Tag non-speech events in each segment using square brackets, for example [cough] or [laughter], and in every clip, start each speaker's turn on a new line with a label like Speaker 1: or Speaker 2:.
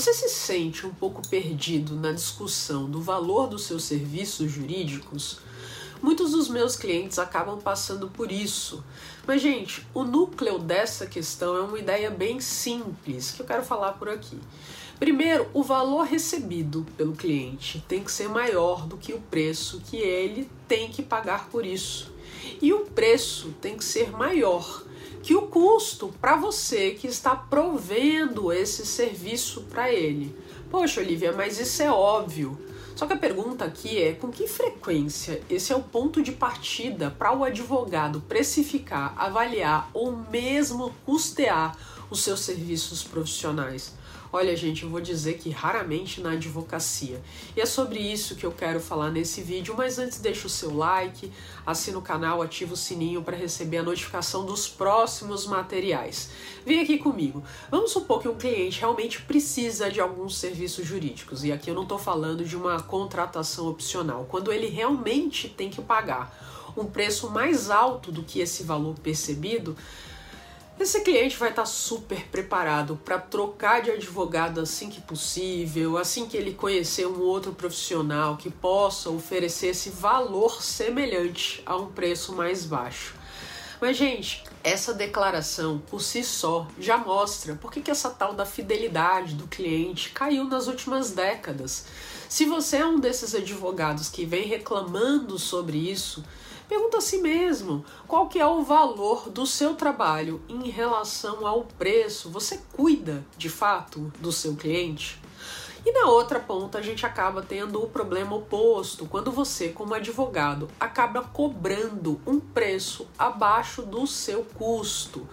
Speaker 1: Você se sente um pouco perdido na discussão do valor dos seus serviços jurídicos? Muitos dos meus clientes acabam passando por isso. Mas, gente, o núcleo dessa questão é uma ideia bem simples que eu quero falar por aqui. Primeiro, o valor recebido pelo cliente tem que ser maior do que o preço que ele tem que pagar por isso. E o preço tem que ser maior que o custo para você que está provendo esse serviço para ele. Poxa, Olivia, mas isso é óbvio. Só que a pergunta aqui é com que frequência esse é o ponto de partida para o advogado precificar, avaliar ou mesmo custear os seus serviços profissionais. Olha, gente, eu vou dizer que raramente na advocacia. E é sobre isso que eu quero falar nesse vídeo, mas antes deixa o seu like, assina o canal, ativa o sininho para receber a notificação dos próximos materiais. Vem aqui comigo. Vamos supor que um cliente realmente precisa de alguns serviços jurídicos, e aqui eu não estou falando de uma contratação opcional, quando ele realmente tem que pagar um preço mais alto do que esse valor percebido, esse cliente vai estar super preparado para trocar de advogado assim que possível, assim que ele conhecer um outro profissional que possa oferecer esse valor semelhante a um preço mais baixo. Mas, gente, essa declaração por si só já mostra por que, essa tal da fidelidade do cliente caiu nas últimas décadas. Se você é um desses advogados que vem reclamando sobre isso, Pergunta a si mesmo, qual que é o valor do seu trabalho em relação ao preço? Você cuida, de fato, do seu cliente? E na outra ponta, a gente acaba tendo o problema oposto, quando você, como advogado, acaba cobrando um preço abaixo do seu custo.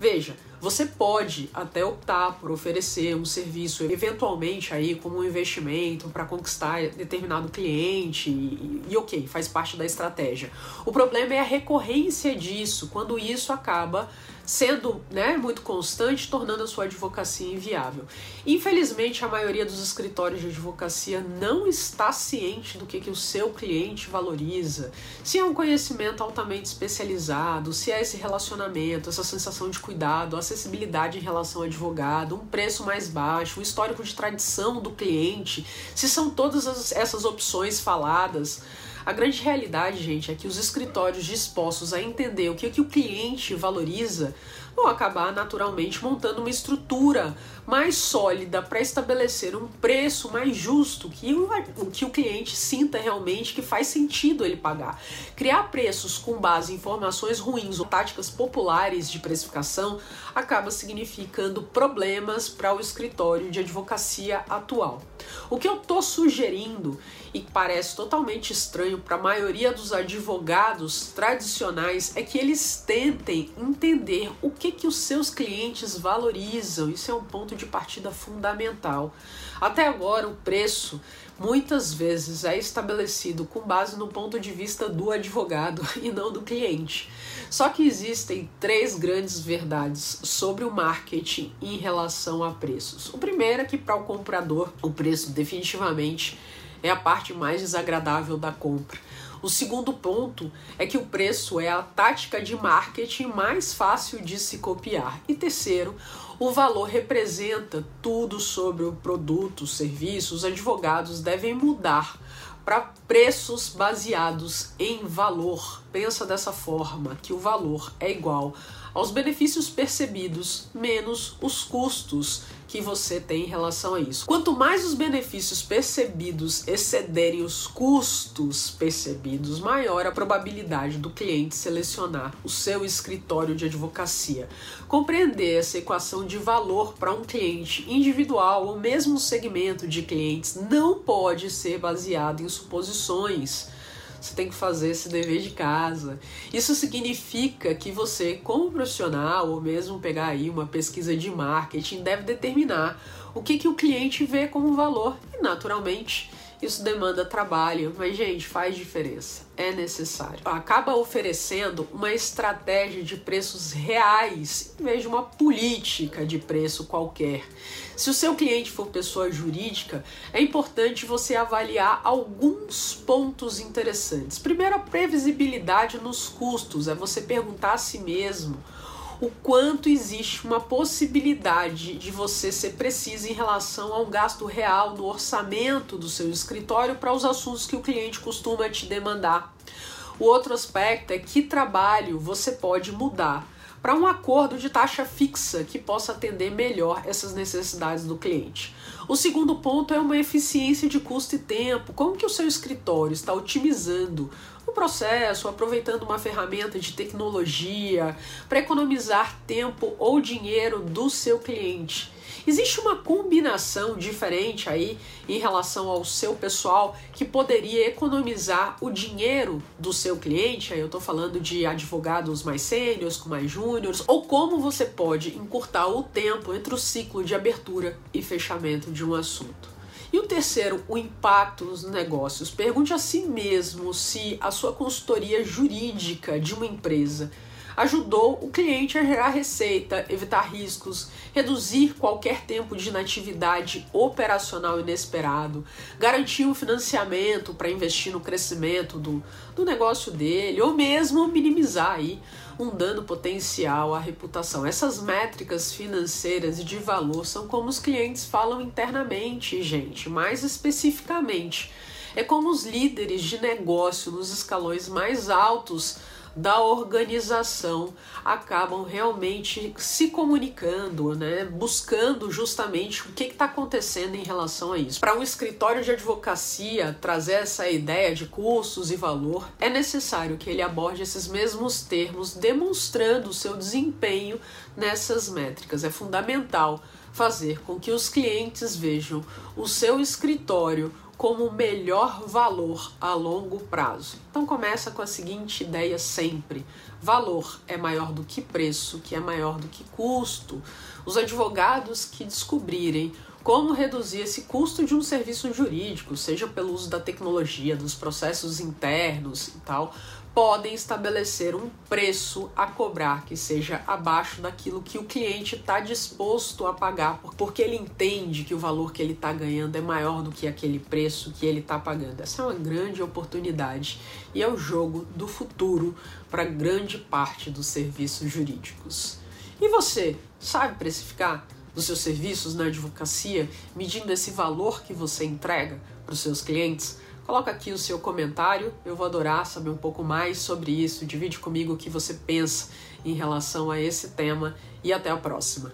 Speaker 1: Veja, você pode até optar por oferecer um serviço, eventualmente aí como um investimento para conquistar determinado cliente e, e, ok, faz parte da estratégia. O problema é a recorrência disso, quando isso acaba sendo né, muito constante, tornando a sua advocacia inviável. Infelizmente, a maioria dos escritórios de advocacia não está ciente do que, que o seu cliente valoriza, se é um conhecimento altamente especializado, se é esse relacionamento, essa sensação de cuidado, acessibilidade em relação ao advogado, um preço mais baixo, o histórico de tradição do cliente, se são todas essas opções faladas. A grande realidade, gente, é que os escritórios dispostos a entender o que, que o cliente valoriza vão acabar naturalmente montando uma estrutura mais sólida para estabelecer um preço mais justo que o, que o cliente sinta realmente que faz sentido ele pagar. Criar preços com base em informações ruins ou táticas populares de precificação acaba significando problemas para o escritório de advocacia atual. O que eu estou sugerindo e parece totalmente estranho para a maioria dos advogados tradicionais é que eles tentem entender o que, que os seus clientes valorizam. Isso é um ponto de partida fundamental. Até agora, o preço muitas vezes é estabelecido com base no ponto de vista do advogado [laughs] e não do cliente. Só que existem três grandes verdades sobre o marketing em relação a preços. O primeiro é que para o comprador o preço definitivamente é a parte mais desagradável da compra. O segundo ponto é que o preço é a tática de marketing mais fácil de se copiar. E terceiro, o valor representa tudo sobre o produto, o serviço. Os advogados devem mudar para preços baseados em valor. Pensa dessa forma, que o valor é igual aos benefícios percebidos menos os custos que você tem em relação a isso. Quanto mais os benefícios percebidos excederem os custos percebidos, maior a probabilidade do cliente selecionar o seu escritório de advocacia. Compreender essa equação de valor para um cliente individual ou mesmo segmento de clientes não pode ser baseado em suposições você tem que fazer esse dever de casa. Isso significa que você, como profissional, ou mesmo pegar aí uma pesquisa de marketing, deve determinar o que, que o cliente vê como valor e, naturalmente, isso demanda trabalho, mas gente, faz diferença, é necessário. Acaba oferecendo uma estratégia de preços reais em vez de uma política de preço qualquer. Se o seu cliente for pessoa jurídica, é importante você avaliar alguns pontos interessantes. Primeiro, a previsibilidade nos custos, é você perguntar a si mesmo o quanto existe uma possibilidade de você ser preciso em relação a um gasto real no orçamento do seu escritório para os assuntos que o cliente costuma te demandar. O outro aspecto é que trabalho você pode mudar para um acordo de taxa fixa que possa atender melhor essas necessidades do cliente. O segundo ponto é uma eficiência de custo e tempo. Como que o seu escritório está otimizando o processo, aproveitando uma ferramenta de tecnologia para economizar tempo ou dinheiro do seu cliente? Existe uma combinação diferente aí em relação ao seu pessoal que poderia economizar o dinheiro do seu cliente? Aí eu estou falando de advogados mais sêniores, com mais júniores, ou como você pode encurtar o tempo entre o ciclo de abertura e fechamento de um assunto. E o terceiro, o impacto nos negócios. Pergunte a si mesmo se a sua consultoria jurídica de uma empresa ajudou o cliente a gerar receita, evitar riscos, reduzir qualquer tempo de inatividade operacional inesperado, garantir um financiamento para investir no crescimento do, do negócio dele, ou mesmo minimizar aí um dano potencial à reputação. Essas métricas financeiras de valor são como os clientes falam internamente, gente, mais especificamente. É como os líderes de negócio nos escalões mais altos da organização acabam realmente se comunicando, né, buscando justamente o que está acontecendo em relação a isso. Para um escritório de advocacia trazer essa ideia de custos e valor, é necessário que ele aborde esses mesmos termos, demonstrando o seu desempenho nessas métricas. É fundamental fazer com que os clientes vejam o seu escritório como melhor valor a longo prazo. Então começa com a seguinte ideia sempre: valor é maior do que preço, que é maior do que custo. Os advogados que descobrirem como reduzir esse custo de um serviço jurídico, seja pelo uso da tecnologia, dos processos internos e tal, podem estabelecer um preço a cobrar que seja abaixo daquilo que o cliente está disposto a pagar, porque ele entende que o valor que ele está ganhando é maior do que aquele preço que ele está pagando. Essa é uma grande oportunidade e é o jogo do futuro para grande parte dos serviços jurídicos. E você, sabe precificar? Dos seus serviços na advocacia, medindo esse valor que você entrega para os seus clientes? Coloca aqui o seu comentário, eu vou adorar saber um pouco mais sobre isso. Divide comigo o que você pensa em relação a esse tema e até a próxima.